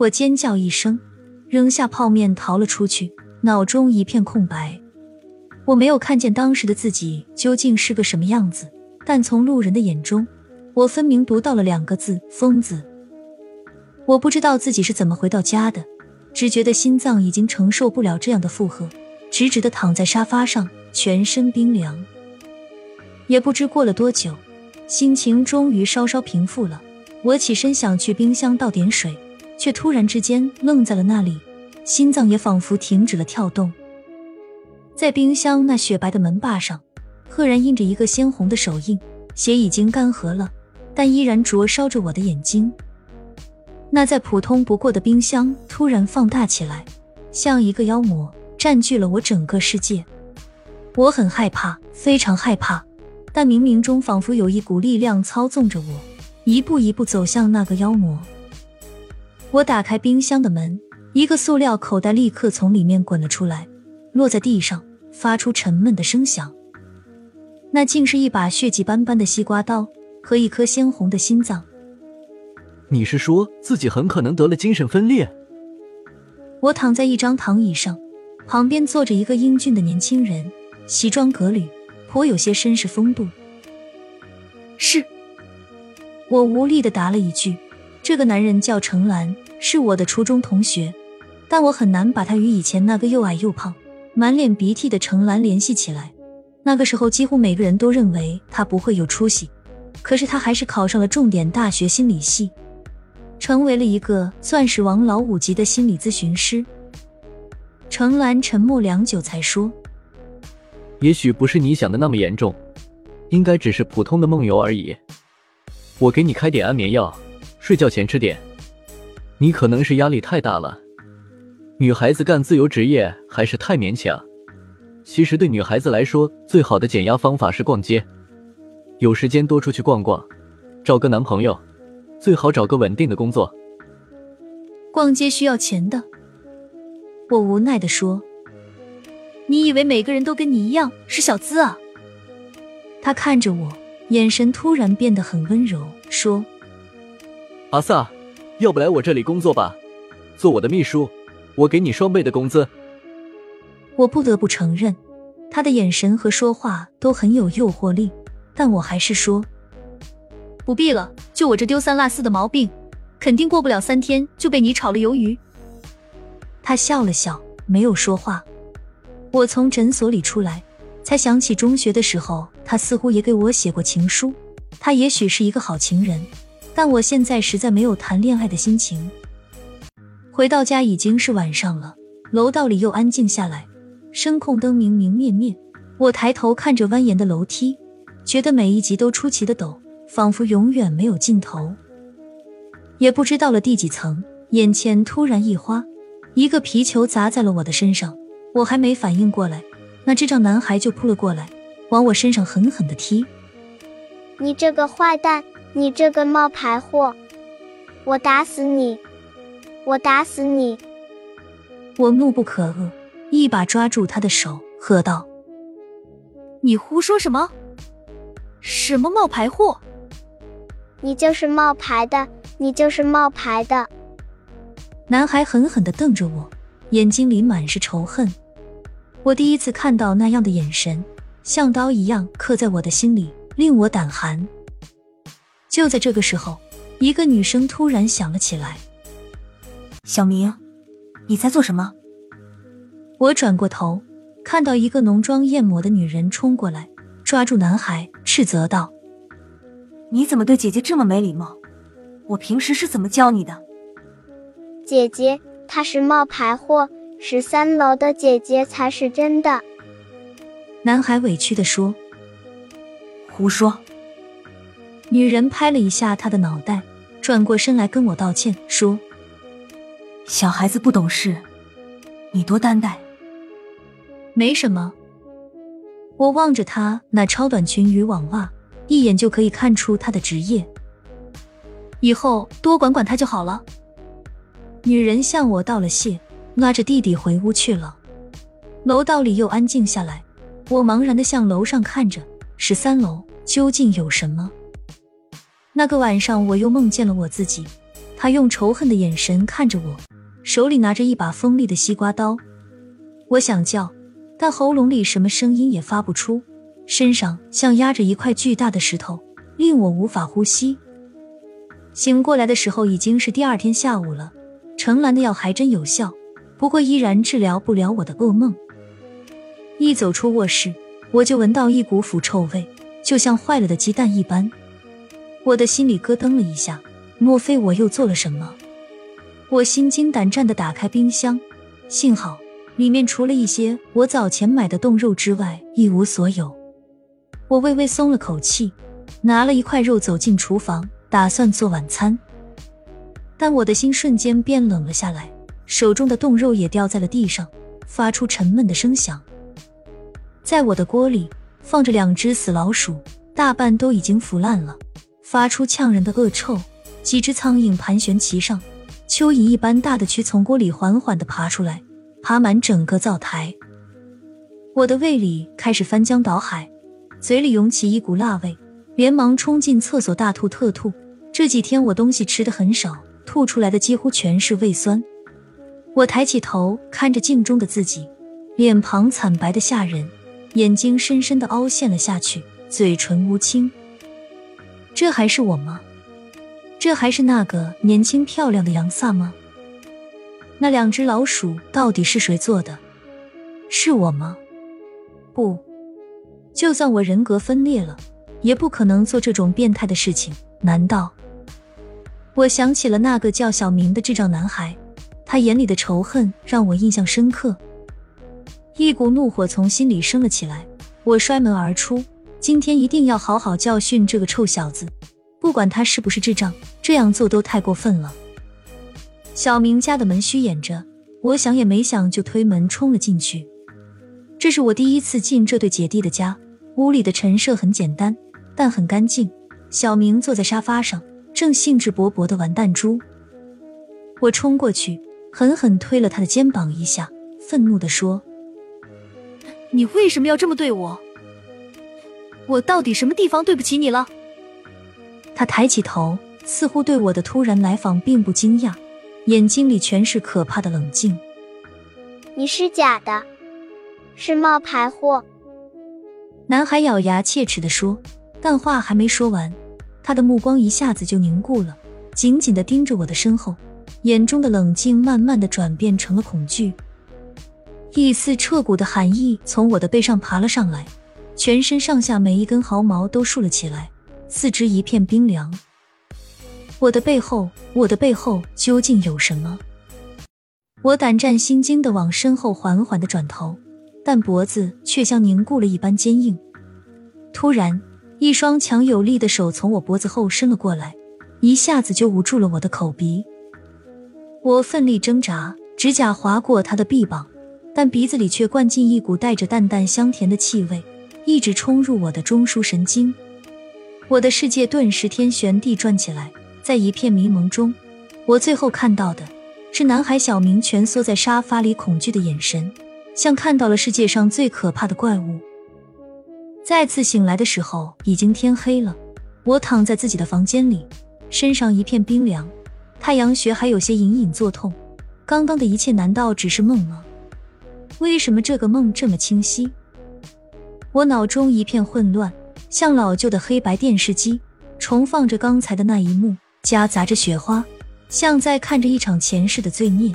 我尖叫一声，扔下泡面逃了出去，脑中一片空白。我没有看见当时的自己究竟是个什么样子，但从路人的眼中，我分明读到了两个字：疯子。我不知道自己是怎么回到家的，只觉得心脏已经承受不了这样的负荷，直直的躺在沙发上，全身冰凉。也不知过了多久，心情终于稍稍平复了。我起身想去冰箱倒点水，却突然之间愣在了那里，心脏也仿佛停止了跳动。在冰箱那雪白的门把上，赫然印着一个鲜红的手印，血已经干涸了，但依然灼烧着我的眼睛。那再普通不过的冰箱突然放大起来，像一个妖魔，占据了我整个世界。我很害怕，非常害怕，但冥冥中仿佛有一股力量操纵着我，一步一步走向那个妖魔。我打开冰箱的门，一个塑料口袋立刻从里面滚了出来，落在地上，发出沉闷的声响。那竟是一把血迹斑斑的西瓜刀和一颗鲜红的心脏。你是说自己很可能得了精神分裂？我躺在一张躺椅上，旁边坐着一个英俊的年轻人，西装革履，颇有些绅士风度。是，我无力的答了一句。这个男人叫程兰，是我的初中同学，但我很难把他与以前那个又矮又胖、满脸鼻涕的程兰联系起来。那个时候，几乎每个人都认为他不会有出息，可是他还是考上了重点大学心理系。成为了一个钻石王老五级的心理咨询师。程兰沉默良久，才说：“也许不是你想的那么严重，应该只是普通的梦游而已。我给你开点安眠药，睡觉前吃点。你可能是压力太大了。女孩子干自由职业还是太勉强。其实对女孩子来说，最好的减压方法是逛街。有时间多出去逛逛，找个男朋友。”最好找个稳定的工作。逛街需要钱的，我无奈的说：“你以为每个人都跟你一样是小资啊？”他看着我，眼神突然变得很温柔，说：“阿萨，要不来我这里工作吧，做我的秘书，我给你双倍的工资。”我不得不承认，他的眼神和说话都很有诱惑力，但我还是说。不必了，就我这丢三落四的毛病，肯定过不了三天就被你炒了鱿鱼。他笑了笑，没有说话。我从诊所里出来，才想起中学的时候，他似乎也给我写过情书。他也许是一个好情人，但我现在实在没有谈恋爱的心情。回到家已经是晚上了，楼道里又安静下来，声控灯明明灭灭。我抬头看着蜿蜒的楼梯，觉得每一级都出奇的陡。仿佛永远没有尽头，也不知到了第几层，眼前突然一花，一个皮球砸在了我的身上。我还没反应过来，那智障男孩就扑了过来，往我身上狠狠的踢。你这个坏蛋，你这个冒牌货，我打死你！我打死你！我怒不可遏，一把抓住他的手，喝道：“你胡说什么？什么冒牌货？”你就是冒牌的，你就是冒牌的！男孩狠狠的瞪着我，眼睛里满是仇恨。我第一次看到那样的眼神，像刀一样刻在我的心里，令我胆寒。就在这个时候，一个女声突然响了起来：“小明，你在做什么？”我转过头，看到一个浓妆艳抹的女人冲过来，抓住男孩，斥责道。你怎么对姐姐这么没礼貌？我平时是怎么教你的？姐姐，她是冒牌货，十三楼的姐姐才是真的。男孩委屈的说：“胡说！”女人拍了一下他的脑袋，转过身来跟我道歉说：“小孩子不懂事，你多担待。”没什么。我望着她那超短裙与网袜。一眼就可以看出他的职业，以后多管管他就好了。女人向我道了谢，拉着弟弟回屋去了。楼道里又安静下来，我茫然的向楼上看着，十三楼究竟有什么？那个晚上，我又梦见了我自己，他用仇恨的眼神看着我，手里拿着一把锋利的西瓜刀。我想叫，但喉咙里什么声音也发不出，身上像压着一块巨大的石头，令我无法呼吸。醒过来的时候已经是第二天下午了，程兰的药还真有效，不过依然治疗不了我的噩梦。一走出卧室，我就闻到一股腐臭味，就像坏了的鸡蛋一般。我的心里咯噔了一下，莫非我又做了什么？我心惊胆战的打开冰箱，幸好里面除了一些我早前买的冻肉之外一无所有。我微微松了口气，拿了一块肉走进厨房，打算做晚餐。但我的心瞬间变冷了下来，手中的冻肉也掉在了地上，发出沉闷的声响。在我的锅里放着两只死老鼠，大半都已经腐烂了。发出呛人的恶臭，几只苍蝇盘旋其上，蚯蚓一般大的蛆从锅里缓缓地爬出来，爬满整个灶台。我的胃里开始翻江倒海，嘴里涌起一股辣味，连忙冲进厕所大吐特吐。这几天我东西吃的很少，吐出来的几乎全是胃酸。我抬起头看着镜中的自己，脸庞惨白的吓人，眼睛深深的凹陷了下去，嘴唇乌青。这还是我吗？这还是那个年轻漂亮的杨萨吗？那两只老鼠到底是谁做的？是我吗？不，就算我人格分裂了，也不可能做这种变态的事情。难道？我想起了那个叫小明的智障男孩，他眼里的仇恨让我印象深刻，一股怒火从心里升了起来。我摔门而出。今天一定要好好教训这个臭小子，不管他是不是智障，这样做都太过分了。小明家的门虚掩着，我想也没想就推门冲了进去。这是我第一次进这对姐弟的家，屋里的陈设很简单，但很干净。小明坐在沙发上，正兴致勃勃的玩弹珠。我冲过去，狠狠推了他的肩膀一下，愤怒的说：“你为什么要这么对我？”我到底什么地方对不起你了？他抬起头，似乎对我的突然来访并不惊讶，眼睛里全是可怕的冷静。你是假的，是冒牌货。男孩咬牙切齿地说，但话还没说完，他的目光一下子就凝固了，紧紧地盯着我的身后，眼中的冷静慢慢的转变成了恐惧，一丝彻骨的寒意从我的背上爬了上来。全身上下每一根毫毛都竖了起来，四肢一片冰凉。我的背后，我的背后究竟有什么？我胆战心惊的往身后缓缓的转头，但脖子却像凝固了一般坚硬。突然，一双强有力的手从我脖子后伸了过来，一下子就捂住了我的口鼻。我奋力挣扎，指甲划过他的臂膀，但鼻子里却灌进一股带着淡淡香甜的气味。一直冲入我的中枢神经，我的世界顿时天旋地转起来。在一片迷蒙中，我最后看到的是男孩小明蜷缩在沙发里，恐惧的眼神，像看到了世界上最可怕的怪物。再次醒来的时候，已经天黑了。我躺在自己的房间里，身上一片冰凉，太阳穴还有些隐隐作痛。刚刚的一切难道只是梦吗？为什么这个梦这么清晰？我脑中一片混乱，像老旧的黑白电视机，重放着刚才的那一幕，夹杂着雪花，像在看着一场前世的罪孽。